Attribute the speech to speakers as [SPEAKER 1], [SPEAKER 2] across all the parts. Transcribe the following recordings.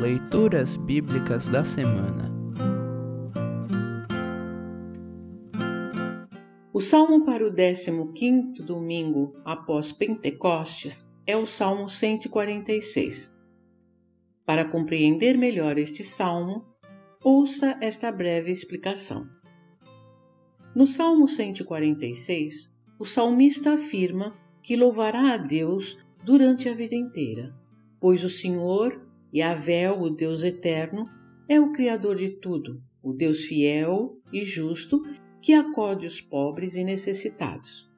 [SPEAKER 1] Leituras Bíblicas da Semana
[SPEAKER 2] O salmo para o 15 domingo após Pentecostes é o Salmo 146. Para compreender melhor este salmo, ouça esta breve explicação. No Salmo 146, o salmista afirma que louvará a Deus durante a vida inteira, pois o Senhor, Yahvé, o Deus eterno, é o Criador de tudo, o Deus fiel e justo que acode os pobres e necessitados.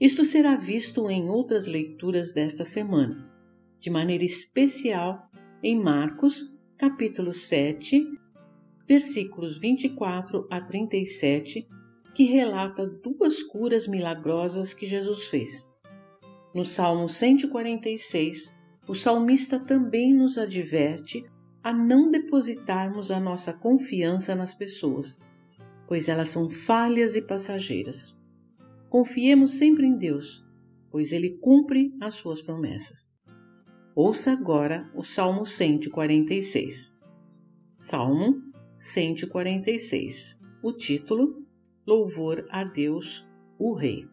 [SPEAKER 2] Isto será visto em outras leituras desta semana, de maneira especial em Marcos, capítulo 7, versículos 24 a 37, que relata duas curas milagrosas que Jesus fez. No Salmo 146, o salmista também nos adverte a não depositarmos a nossa confiança nas pessoas, pois elas são falhas e passageiras. Confiemos sempre em Deus, pois Ele cumpre as suas promessas. Ouça agora o Salmo 146. Salmo 146. O título: Louvor a Deus, o Rei.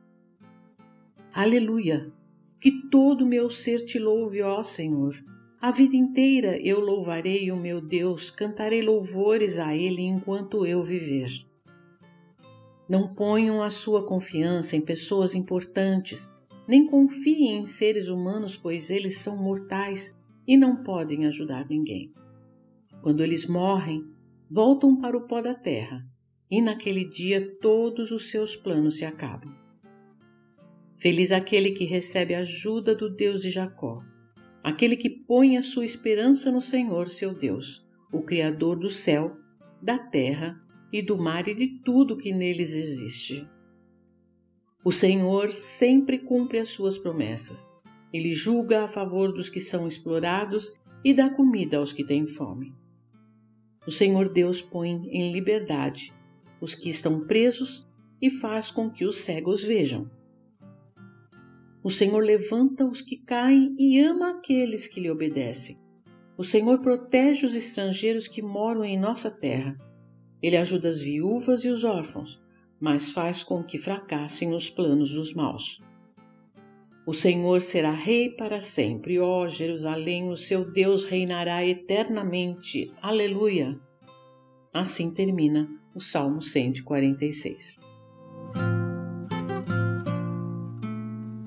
[SPEAKER 2] Aleluia! Que todo meu ser te louve, ó Senhor. A vida inteira eu louvarei o meu Deus, cantarei louvores a Ele enquanto eu viver. Não ponham a sua confiança em pessoas importantes, nem confiem em seres humanos, pois eles são mortais e não podem ajudar ninguém. Quando eles morrem, voltam para o pó da terra, e naquele dia todos os seus planos se acabam. Feliz aquele que recebe a ajuda do Deus de Jacó, aquele que põe a sua esperança no Senhor, seu Deus, o Criador do céu, da terra e do mar e de tudo que neles existe. O Senhor sempre cumpre as suas promessas. Ele julga a favor dos que são explorados e dá comida aos que têm fome. O Senhor Deus põe em liberdade os que estão presos e faz com que os cegos vejam. O Senhor levanta os que caem e ama aqueles que lhe obedecem. O Senhor protege os estrangeiros que moram em nossa terra. Ele ajuda as viúvas e os órfãos, mas faz com que fracassem os planos dos maus. O Senhor será rei para sempre, ó Jerusalém, o seu Deus reinará eternamente. Aleluia! Assim termina o Salmo 146.